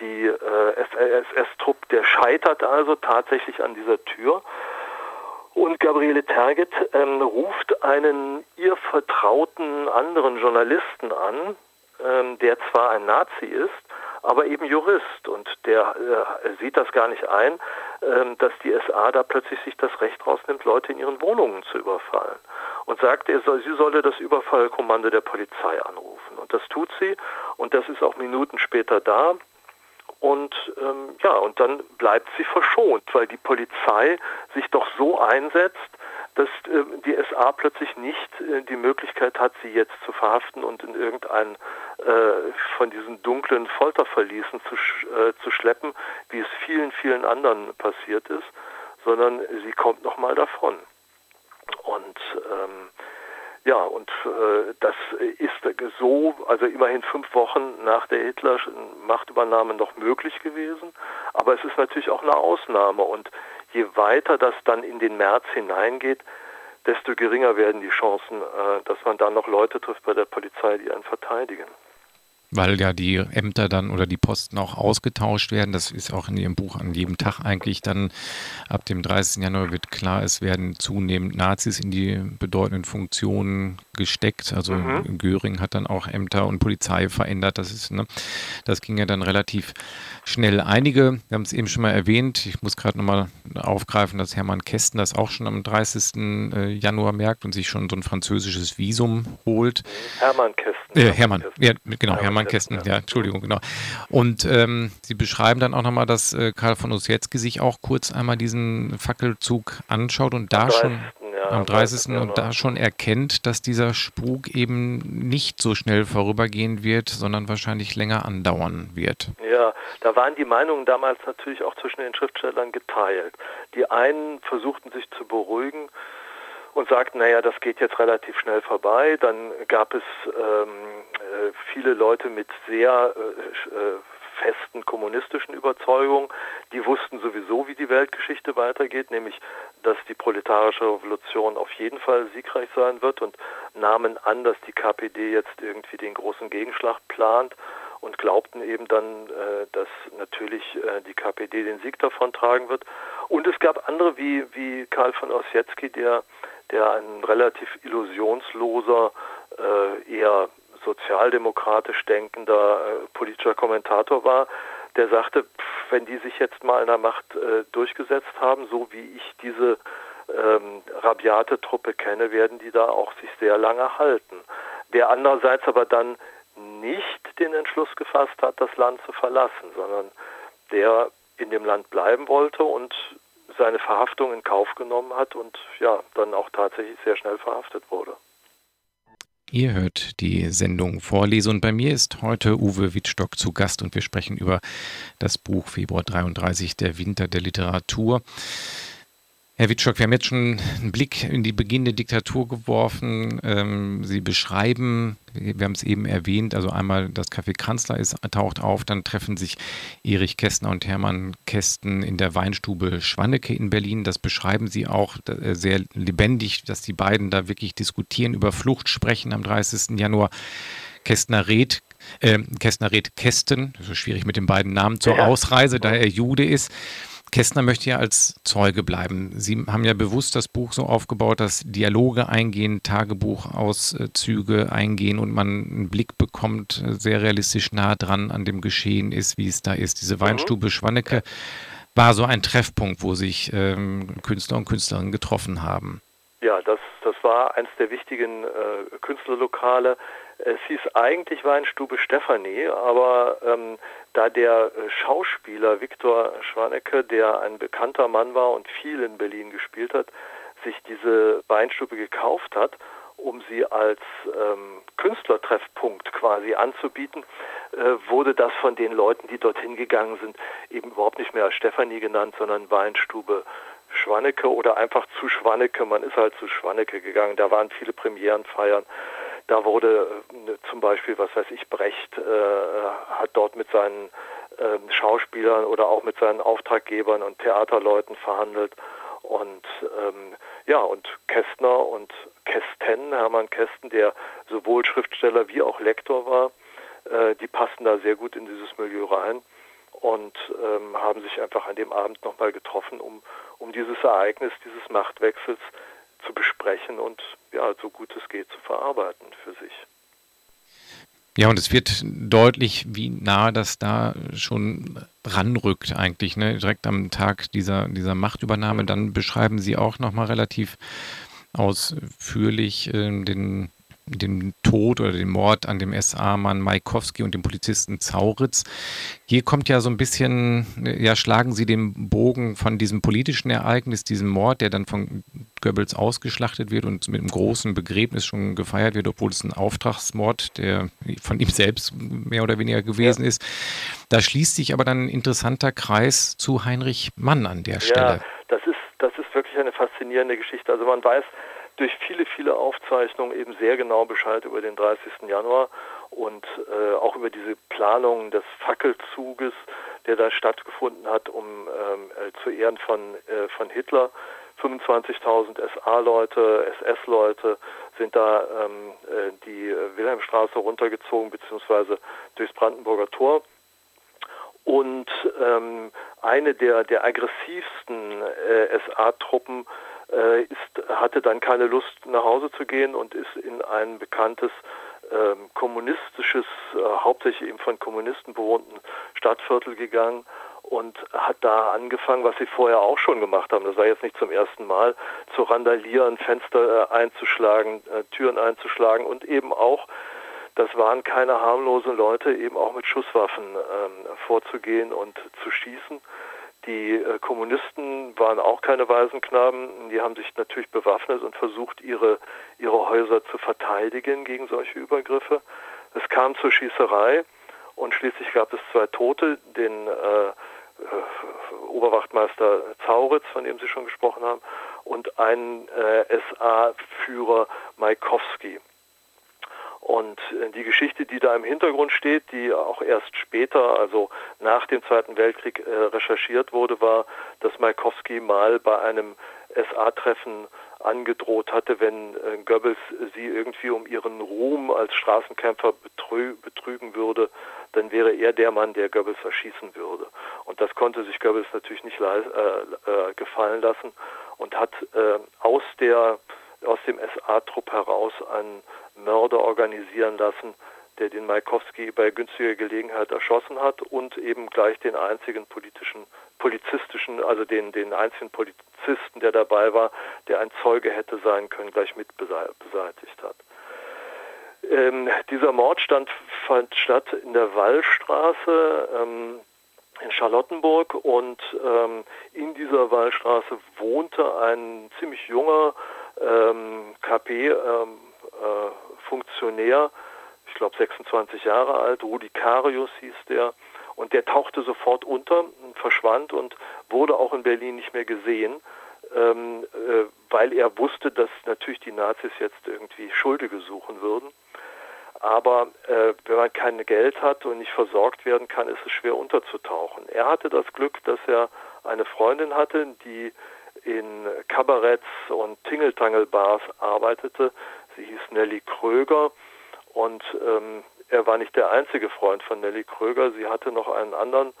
Die äh, SS-Trupp, der scheitert also tatsächlich an dieser Tür. Und Gabriele Terget ähm, ruft einen ihr vertrauten anderen Journalisten an, ähm, der zwar ein Nazi ist, aber eben Jurist. Und der äh, sieht das gar nicht ein, äh, dass die SA da plötzlich sich das Recht rausnimmt, Leute in ihren Wohnungen zu überfallen. Und sagt, er soll, sie solle das Überfallkommando der Polizei anrufen. Und das tut sie. Und das ist auch Minuten später da. Und ähm, ja und dann bleibt sie verschont, weil die Polizei sich doch so einsetzt, dass äh, die SA plötzlich nicht äh, die Möglichkeit hat, sie jetzt zu verhaften und in irgendein äh, von diesen dunklen Folterverließen zu, äh, zu schleppen, wie es vielen, vielen anderen passiert ist, sondern sie kommt nochmal davon. Und ähm, ja, und äh, das ist so, also immerhin fünf Wochen nach der Hitler-Machtübernahme noch möglich gewesen. Aber es ist natürlich auch eine Ausnahme. Und je weiter das dann in den März hineingeht, desto geringer werden die Chancen, äh, dass man dann noch Leute trifft bei der Polizei, die einen verteidigen weil ja die Ämter dann oder die Posten auch ausgetauscht werden. Das ist auch in Ihrem Buch an jedem Tag eigentlich dann ab dem 30. Januar wird klar, es werden zunehmend Nazis in die bedeutenden Funktionen gesteckt. Also mhm. Göring hat dann auch Ämter und Polizei verändert. Das ist, ne, das ging ja dann relativ schnell. Einige, wir haben es eben schon mal erwähnt, ich muss gerade nochmal aufgreifen, dass Hermann Kästen das auch schon am 30. Äh, Januar merkt und sich schon so ein französisches Visum holt. Hermann Kästen. Äh, Hermann, ja, genau, Hermann, Hermann Kästen, ja, Entschuldigung, genau. Und ähm, Sie beschreiben dann auch nochmal, dass äh, Karl von Ossietzky sich auch kurz einmal diesen Fackelzug anschaut und da schon am 30. Ja, und da schon erkennt, dass dieser Spuk eben nicht so schnell vorübergehen wird, sondern wahrscheinlich länger andauern wird. Ja, da waren die Meinungen damals natürlich auch zwischen den Schriftstellern geteilt. Die einen versuchten sich zu beruhigen und sagten, naja, das geht jetzt relativ schnell vorbei. Dann gab es ähm, äh, viele Leute mit sehr äh, äh festen kommunistischen Überzeugungen, die wussten sowieso, wie die Weltgeschichte weitergeht, nämlich, dass die proletarische Revolution auf jeden Fall siegreich sein wird und nahmen an, dass die KPD jetzt irgendwie den großen Gegenschlag plant und glaubten eben dann, äh, dass natürlich äh, die KPD den Sieg davon tragen wird. Und es gab andere wie, wie Karl von Ossietzky, der, der ein relativ illusionsloser, äh, eher sozialdemokratisch denkender äh, politischer Kommentator war, der sagte, pff, wenn die sich jetzt mal in der Macht äh, durchgesetzt haben, so wie ich diese ähm, rabiate Truppe kenne, werden die da auch sich sehr lange halten. Der andererseits aber dann nicht den Entschluss gefasst hat, das Land zu verlassen, sondern der in dem Land bleiben wollte und seine Verhaftung in Kauf genommen hat und ja, dann auch tatsächlich sehr schnell verhaftet wurde. Ihr hört die Sendung Vorlese und bei mir ist heute Uwe Wittstock zu Gast und wir sprechen über das Buch Februar 33, der Winter der Literatur. Herr Witschok, wir haben jetzt schon einen Blick in die beginnende Diktatur geworfen. Ähm, Sie beschreiben, wir haben es eben erwähnt, also einmal das Café Kanzler ist, taucht auf, dann treffen sich Erich Kästner und Hermann Kästen in der Weinstube Schwannecke in Berlin. Das beschreiben Sie auch äh, sehr lebendig, dass die beiden da wirklich diskutieren, über Flucht sprechen am 30. Januar. Kästner rät, äh, Kästner rät Kästen, das ist schwierig mit den beiden Namen, zur ja. Ausreise, da er Jude ist. Kästner möchte ja als Zeuge bleiben. Sie haben ja bewusst das Buch so aufgebaut, dass Dialoge eingehen, Tagebuchauszüge eingehen und man einen Blick bekommt, sehr realistisch nah dran an dem Geschehen ist, wie es da ist. Diese mhm. Weinstube Schwannecke war so ein Treffpunkt, wo sich ähm, Künstler und Künstlerinnen getroffen haben. Ja, das, das war eines der wichtigen äh, Künstlerlokale. Es hieß eigentlich Weinstube Stefanie, aber ähm, da der äh, Schauspieler Viktor Schwanecke, der ein bekannter Mann war und viel in Berlin gespielt hat, sich diese Weinstube gekauft hat, um sie als ähm, Künstlertreffpunkt quasi anzubieten, äh, wurde das von den Leuten, die dorthin gegangen sind, eben überhaupt nicht mehr Stefanie genannt, sondern Weinstube Schwannecke oder einfach zu Schwannecke. Man ist halt zu Schwannecke gegangen. Da waren viele Premierenfeiern. Da wurde äh, zum Beispiel, was weiß ich, Brecht äh, hat dort mit seinen äh, Schauspielern oder auch mit seinen Auftraggebern und Theaterleuten verhandelt. Und ähm, ja, und Kästner und Kästen, Hermann Kästen, der sowohl Schriftsteller wie auch Lektor war, äh, die passen da sehr gut in dieses Milieu rein und ähm, haben sich einfach an dem Abend nochmal getroffen, um, um dieses Ereignis, dieses Machtwechsels zu besprechen und ja, so gut es geht zu verarbeiten für sich. Ja, und es wird deutlich, wie nah das da schon ranrückt eigentlich, ne? direkt am Tag dieser, dieser Machtübernahme. Mhm. Dann beschreiben Sie auch nochmal relativ ausführlich äh, den den Tod oder den Mord an dem SA-Mann Maikowski und dem Polizisten Zauritz. Hier kommt ja so ein bisschen, ja, schlagen Sie den Bogen von diesem politischen Ereignis, diesem Mord, der dann von Goebbels ausgeschlachtet wird und mit einem großen Begräbnis schon gefeiert wird, obwohl es ein Auftragsmord, der von ihm selbst mehr oder weniger gewesen ja. ist. Da schließt sich aber dann ein interessanter Kreis zu Heinrich Mann an der Stelle. Ja, das ist, das ist wirklich eine faszinierende Geschichte. Also man weiß, durch viele, viele Aufzeichnungen eben sehr genau Bescheid über den 30. Januar und äh, auch über diese Planung des Fackelzuges, der da stattgefunden hat, um ähm, äh, zu Ehren von, äh, von Hitler. 25.000 SA-Leute, SS-Leute sind da ähm, äh, die Wilhelmstraße runtergezogen, beziehungsweise durchs Brandenburger Tor. Und ähm, eine der, der aggressivsten äh, SA-Truppen äh, ist, hatte dann keine Lust nach Hause zu gehen und ist in ein bekanntes ähm, kommunistisches, äh, hauptsächlich eben von Kommunisten bewohnten Stadtviertel gegangen und hat da angefangen, was sie vorher auch schon gemacht haben. Das war jetzt nicht zum ersten Mal, zu randalieren, Fenster äh, einzuschlagen, äh, Türen einzuschlagen und eben auch, das waren keine harmlosen Leute, eben auch mit Schusswaffen ähm, vorzugehen und zu schießen. Die äh, Kommunisten waren auch keine Waisenknaben. Die haben sich natürlich bewaffnet und versucht, ihre, ihre Häuser zu verteidigen gegen solche Übergriffe. Es kam zur Schießerei und schließlich gab es zwei Tote, den äh, äh, Oberwachtmeister Zauritz, von dem Sie schon gesprochen haben, und einen äh, SA-Führer Maikowski. Und äh, die Geschichte, die da im Hintergrund steht, die auch erst später, also nach dem Zweiten Weltkrieg äh, recherchiert wurde, war, dass Maikowski mal bei einem SA-Treffen angedroht hatte, wenn äh, Goebbels sie irgendwie um ihren Ruhm als Straßenkämpfer betrü betrügen würde, dann wäre er der Mann, der Goebbels erschießen würde. Und das konnte sich Goebbels natürlich nicht äh, äh, gefallen lassen und hat äh, aus der aus dem SA-Trupp heraus einen Mörder organisieren lassen, der den Maikowski bei günstiger Gelegenheit erschossen hat und eben gleich den einzigen politischen, polizistischen, also den, den einzigen Polizisten, der dabei war, der ein Zeuge hätte sein können, gleich mit beseitigt hat. Ähm, dieser Mordstand fand statt in der Wallstraße ähm, in Charlottenburg und ähm, in dieser Wallstraße wohnte ein ziemlich junger ähm, KP ähm, äh, Funktionär, ich glaube 26 Jahre alt, Rudi Carius hieß der, und der tauchte sofort unter, verschwand und wurde auch in Berlin nicht mehr gesehen. ähm, äh, weil er wusste, dass natürlich die Nazis jetzt irgendwie Schuldige suchen würden. Aber äh, wenn man kein Geld hat und nicht versorgt werden kann, ist es schwer unterzutauchen. Er hatte das Glück, dass er eine Freundin hatte, die in Kabaretts und Tingeltangelbars arbeitete. Sie hieß Nelly Kröger und ähm, er war nicht der einzige Freund von Nelly Kröger. Sie hatte noch einen anderen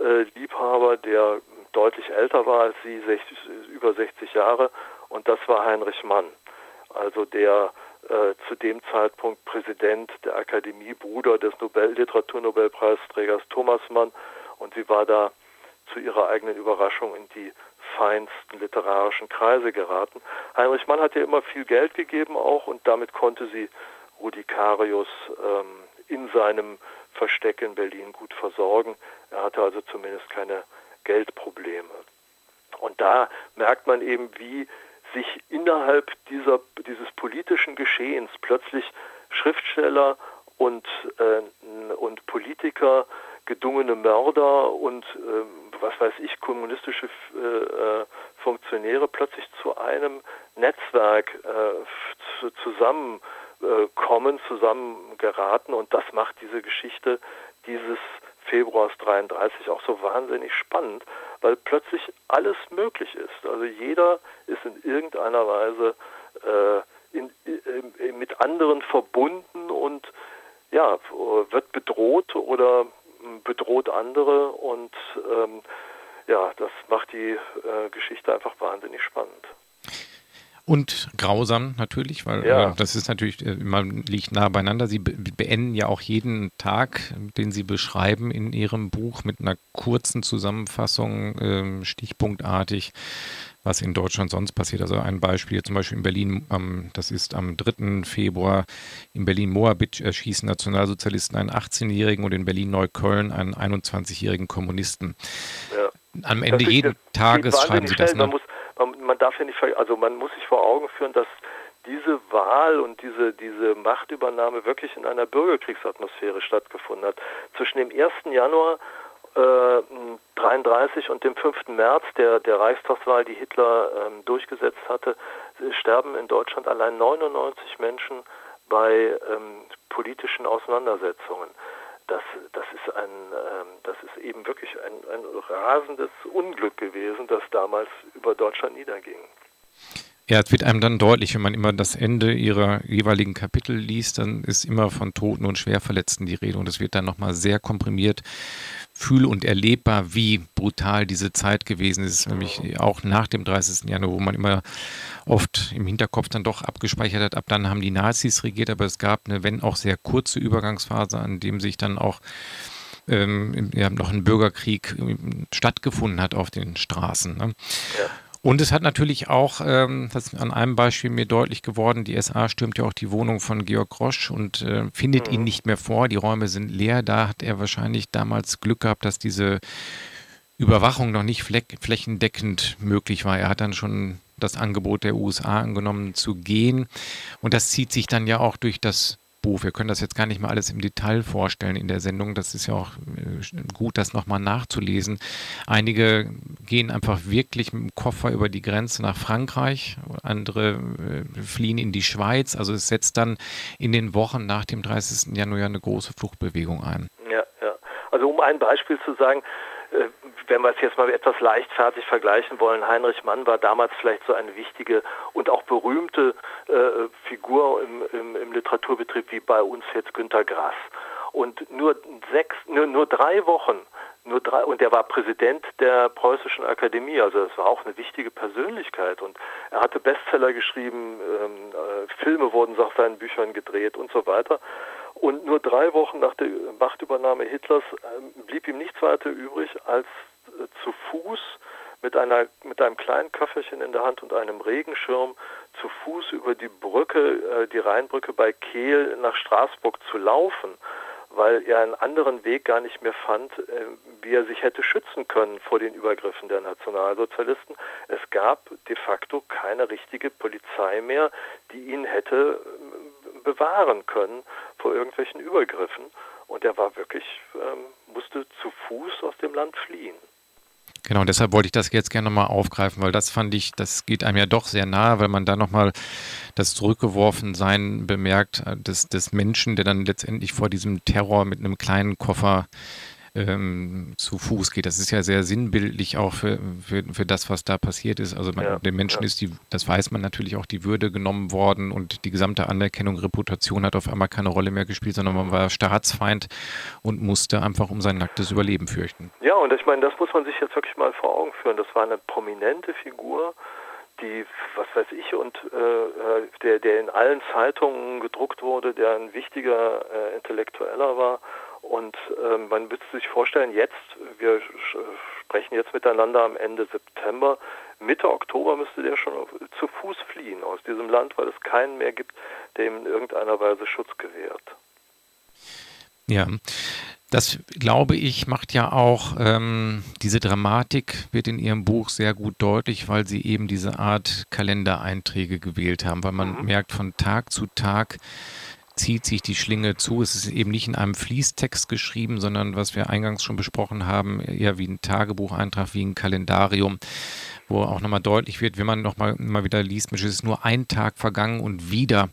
äh, Liebhaber, der deutlich älter war als sie, 60, über 60 Jahre, und das war Heinrich Mann, also der äh, zu dem Zeitpunkt Präsident der Akademie, Bruder des Nobel Literaturnobelpreisträgers Thomas Mann, und sie war da zu ihrer eigenen Überraschung in die feinsten literarischen Kreise geraten. Heinrich Mann hat ja immer viel Geld gegeben auch und damit konnte sie Rudi Carius ähm, in seinem Versteck in Berlin gut versorgen. Er hatte also zumindest keine Geldprobleme. Und da merkt man eben, wie sich innerhalb dieser, dieses politischen Geschehens plötzlich Schriftsteller und, äh, und Politiker, gedungene Mörder und äh, was weiß ich, kommunistische äh, Funktionäre plötzlich zu einem Netzwerk äh, zusammenkommen, zusammen geraten und das macht diese Geschichte dieses Februars 33 auch so wahnsinnig spannend, weil plötzlich alles möglich ist. Also jeder ist in irgendeiner Weise äh, in, in, mit anderen verbunden und ja, wird bedroht oder bedroht andere und ähm, ja, das macht die äh, Geschichte einfach wahnsinnig spannend. Und grausam natürlich, weil ja. äh, das ist natürlich, äh, man liegt nah beieinander. Sie be beenden ja auch jeden Tag, den Sie beschreiben in Ihrem Buch mit einer kurzen Zusammenfassung, äh, stichpunktartig, was in Deutschland sonst passiert. Also ein Beispiel zum Beispiel in Berlin, ähm, das ist am 3. Februar in Berlin-Moabit erschießen Nationalsozialisten einen 18-Jährigen und in Berlin-Neukölln einen 21-jährigen Kommunisten. Ja. Am Ende jeden Tages schreiben Sie das. Ne? Man muss man, man darf ja nicht, also man muss sich vor Augen führen, dass diese Wahl und diese, diese Machtübernahme wirklich in einer Bürgerkriegsatmosphäre stattgefunden hat. Zwischen dem 1. Januar äh, 33 und dem 5. März der, der Reichstagswahl, die Hitler ähm, durchgesetzt hatte, sterben in Deutschland allein 99 Menschen bei ähm, politischen Auseinandersetzungen das, das ist ein, ähm, das ist eben wirklich ein, ein rasendes Unglück gewesen, das damals über Deutschland niederging. Ja, es wird einem dann deutlich, wenn man immer das Ende ihrer jeweiligen Kapitel liest, dann ist immer von Toten und Schwerverletzten die Rede und es wird dann nochmal sehr komprimiert fühl- und erlebbar, wie brutal diese Zeit gewesen ist, nämlich auch nach dem 30. Januar, wo man immer oft im Hinterkopf dann doch abgespeichert hat, ab dann haben die Nazis regiert, aber es gab eine, wenn auch sehr kurze Übergangsphase, an dem sich dann auch ähm, ja, noch ein Bürgerkrieg ähm, stattgefunden hat auf den Straßen. Ne? Ja. Und es hat natürlich auch, ähm, das ist an einem Beispiel mir deutlich geworden, die SA stürmt ja auch die Wohnung von Georg Rosch und äh, findet mhm. ihn nicht mehr vor. Die Räume sind leer. Da hat er wahrscheinlich damals Glück gehabt, dass diese Überwachung noch nicht flächendeckend möglich war. Er hat dann schon das Angebot der USA angenommen zu gehen. Und das zieht sich dann ja auch durch das Buch. Wir können das jetzt gar nicht mal alles im Detail vorstellen in der Sendung. Das ist ja auch äh, gut, das nochmal nachzulesen. Einige gehen einfach wirklich mit dem Koffer über die Grenze nach Frankreich, andere äh, fliehen in die Schweiz. Also es setzt dann in den Wochen nach dem 30. Januar eine große Fluchtbewegung ein. Ja, ja. Also um ein Beispiel zu sagen, wenn wir es jetzt mal etwas leichtfertig vergleichen wollen, Heinrich Mann war damals vielleicht so eine wichtige und auch berühmte äh, Figur im, im, im, Literaturbetrieb wie bei uns jetzt Günter Grass. Und nur sechs, nur, nur drei Wochen, nur drei, und er war Präsident der Preußischen Akademie, also es war auch eine wichtige Persönlichkeit. Und er hatte Bestseller geschrieben, ähm, äh, Filme wurden nach seinen Büchern gedreht und so weiter. Und nur drei Wochen nach der Machtübernahme Hitlers äh, blieb ihm nichts weiter übrig, als äh, zu Fuß mit, einer, mit einem kleinen Köfferchen in der Hand und einem Regenschirm zu Fuß über die Brücke, äh, die Rheinbrücke bei Kehl nach Straßburg zu laufen, weil er einen anderen Weg gar nicht mehr fand, äh, wie er sich hätte schützen können vor den Übergriffen der Nationalsozialisten. Es gab de facto keine richtige Polizei mehr, die ihn hätte bewahren können vor irgendwelchen Übergriffen. Und er war wirklich, ähm, musste zu Fuß aus dem Land fliehen. Genau, deshalb wollte ich das jetzt gerne nochmal aufgreifen, weil das fand ich, das geht einem ja doch sehr nahe, weil man da nochmal das Zurückgeworfensein bemerkt äh, des, des Menschen, der dann letztendlich vor diesem Terror mit einem kleinen Koffer ähm, zu Fuß geht. Das ist ja sehr sinnbildlich auch für, für, für das, was da passiert ist. Also man, ja, dem Menschen ja. ist die, das weiß man natürlich auch, die Würde genommen worden und die gesamte Anerkennung, Reputation hat auf einmal keine Rolle mehr gespielt, sondern man war Staatsfeind und musste einfach um sein nacktes Überleben fürchten. Ja, und ich meine, das muss man sich jetzt wirklich mal vor Augen führen. Das war eine prominente Figur, die, was weiß ich, und äh der, der in allen Zeitungen gedruckt wurde, der ein wichtiger äh, Intellektueller war und ähm, man müsste sich vorstellen, jetzt, wir sprechen jetzt miteinander am Ende September, Mitte Oktober müsste der schon zu Fuß fliehen aus diesem Land, weil es keinen mehr gibt, der ihm in irgendeiner Weise Schutz gewährt. Ja, das glaube ich macht ja auch ähm, diese Dramatik wird in Ihrem Buch sehr gut deutlich, weil Sie eben diese Art Kalendereinträge gewählt haben, weil man mhm. merkt von Tag zu Tag zieht sich die Schlinge zu. Es ist eben nicht in einem Fließtext geschrieben, sondern was wir eingangs schon besprochen haben, eher wie ein Tagebucheintrag, wie ein Kalendarium, wo auch nochmal deutlich wird, wenn man nochmal mal wieder liest, es ist nur ein Tag vergangen und wieder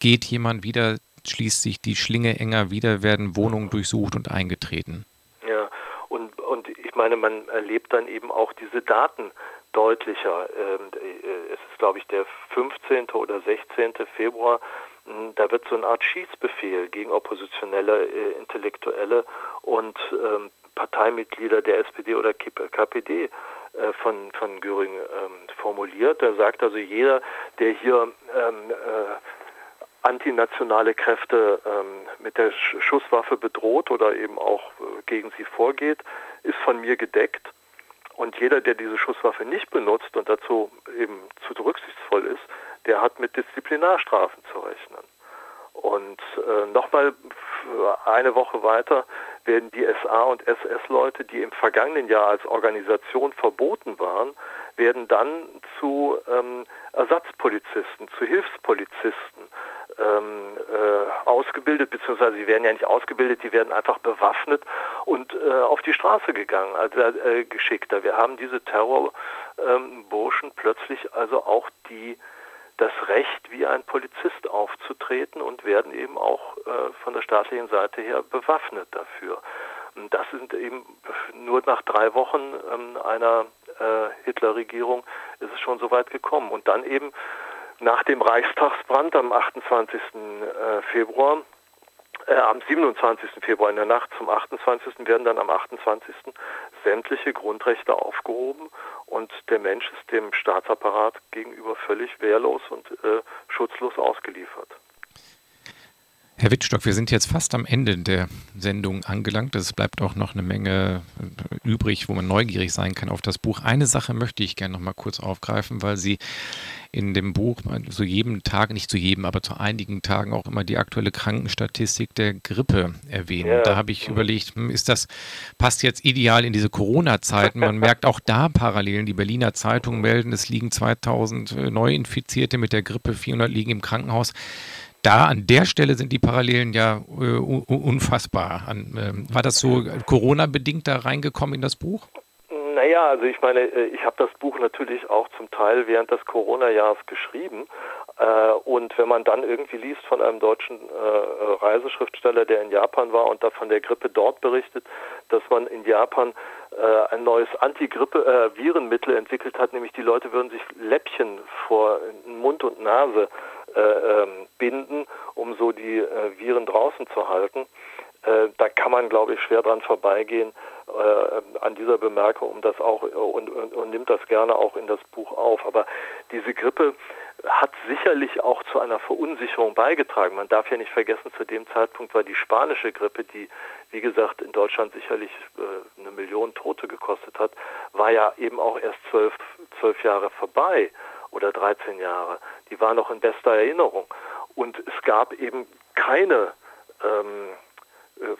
geht jemand, wieder schließt sich die Schlinge enger, wieder werden Wohnungen durchsucht und eingetreten. Ja, und, und ich meine, man erlebt dann eben auch diese Daten deutlicher. Ähm, äh, es ist, glaube ich, der 15. oder 16. Februar da wird so eine Art Schießbefehl gegen oppositionelle äh, Intellektuelle und ähm, Parteimitglieder der SPD oder KPD äh, von, von Göring ähm, formuliert. Er sagt also, jeder, der hier ähm, äh, antinationale Kräfte ähm, mit der Schusswaffe bedroht oder eben auch äh, gegen sie vorgeht, ist von mir gedeckt. Und jeder, der diese Schusswaffe nicht benutzt und dazu eben zu rücksichtsvoll ist, der hat mit Disziplinarstrafen zu rechnen. Und äh, nochmal eine Woche weiter werden die SA- und SS-Leute, die im vergangenen Jahr als Organisation verboten waren, werden dann zu ähm, Ersatzpolizisten, zu Hilfspolizisten ähm, äh, ausgebildet, beziehungsweise sie werden ja nicht ausgebildet, die werden einfach bewaffnet und äh, auf die Straße gegangen, also äh, geschickt. Wir haben diese Terrorburschen ähm, plötzlich also auch die das Recht, wie ein Polizist aufzutreten und werden eben auch äh, von der staatlichen Seite her bewaffnet dafür. Und das sind eben nur nach drei Wochen ähm, einer äh, Hitler-Regierung ist es schon so weit gekommen. Und dann eben nach dem Reichstagsbrand am 28. Äh, Februar äh, am 27. Februar in der Nacht zum 28. werden dann am 28. sämtliche Grundrechte aufgehoben und der Mensch ist dem Staatsapparat gegenüber völlig wehrlos und äh, schutzlos ausgeliefert. Herr Wittstock, wir sind jetzt fast am Ende der Sendung angelangt. Es bleibt auch noch eine Menge äh, übrig, wo man neugierig sein kann auf das Buch. Eine Sache möchte ich gerne noch mal kurz aufgreifen, weil Sie in dem Buch zu jedem Tag, nicht zu jedem, aber zu einigen Tagen auch immer die aktuelle Krankenstatistik der Grippe erwähnen. Ja. Da habe ich überlegt, hm, ist das, passt jetzt ideal in diese Corona-Zeiten? Man merkt auch da Parallelen. Die Berliner Zeitungen melden, es liegen 2000 äh, Neuinfizierte mit der Grippe, 400 liegen im Krankenhaus da an der Stelle sind die Parallelen ja äh, unfassbar. An, äh, war das so Corona-bedingt da reingekommen in das Buch? Naja, also ich meine, äh, ich habe das Buch natürlich auch zum Teil während des Corona-Jahres geschrieben. Äh, und wenn man dann irgendwie liest von einem deutschen äh, Reiseschriftsteller, der in Japan war und da von der Grippe dort berichtet, dass man in Japan ein neues Antigrippe-Virenmittel entwickelt hat, nämlich die Leute würden sich Läppchen vor Mund und Nase äh, ähm, binden, um so die äh, Viren draußen zu halten. Äh, da kann man, glaube ich, schwer dran vorbeigehen äh, an dieser Bemerkung, um das auch und, und, und nimmt das gerne auch in das Buch auf. Aber diese Grippe hat sicherlich auch zu einer Verunsicherung beigetragen. Man darf ja nicht vergessen, zu dem Zeitpunkt war die spanische Grippe, die, wie gesagt, in Deutschland sicherlich äh, eine Million Tote gekostet hat, war ja eben auch erst zwölf, zwölf Jahre vorbei oder 13 Jahre. Die war noch in bester Erinnerung. Und es gab eben keine, ähm, äh,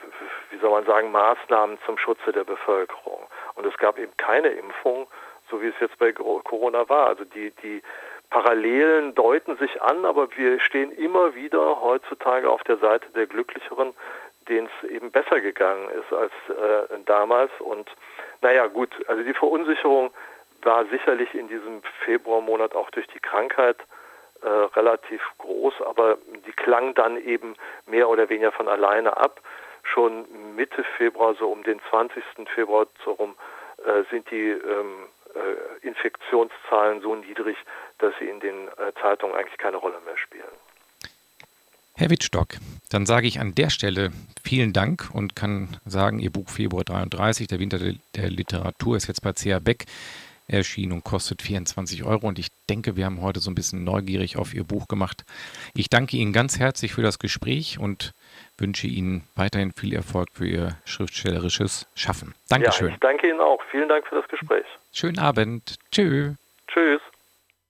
wie soll man sagen, Maßnahmen zum Schutze der Bevölkerung. Und es gab eben keine Impfung, so wie es jetzt bei Corona war. Also die, die Parallelen deuten sich an, aber wir stehen immer wieder heutzutage auf der Seite der Glücklicheren, denen es eben besser gegangen ist als äh, damals. Und Naja, gut, also die Verunsicherung war sicherlich in diesem Februarmonat auch durch die Krankheit äh, relativ groß, aber die klang dann eben mehr oder weniger von alleine ab. Schon Mitte Februar, so um den 20. Februar so rum, äh, sind die ähm, äh, Infektionszahlen so niedrig, dass sie in den äh, Zeitungen eigentlich keine Rolle mehr spielen. Herr Wittstock, dann sage ich an der Stelle vielen Dank und kann sagen, Ihr Buch Februar 33, der Winter der Literatur, ist jetzt bei CA Beck erschienen und kostet 24 Euro. Und ich denke, wir haben heute so ein bisschen neugierig auf Ihr Buch gemacht. Ich danke Ihnen ganz herzlich für das Gespräch und wünsche Ihnen weiterhin viel Erfolg für Ihr schriftstellerisches Schaffen. Dankeschön. Ja, ich danke Ihnen auch. Vielen Dank für das Gespräch. Schönen Abend. Tschö. Tschüss.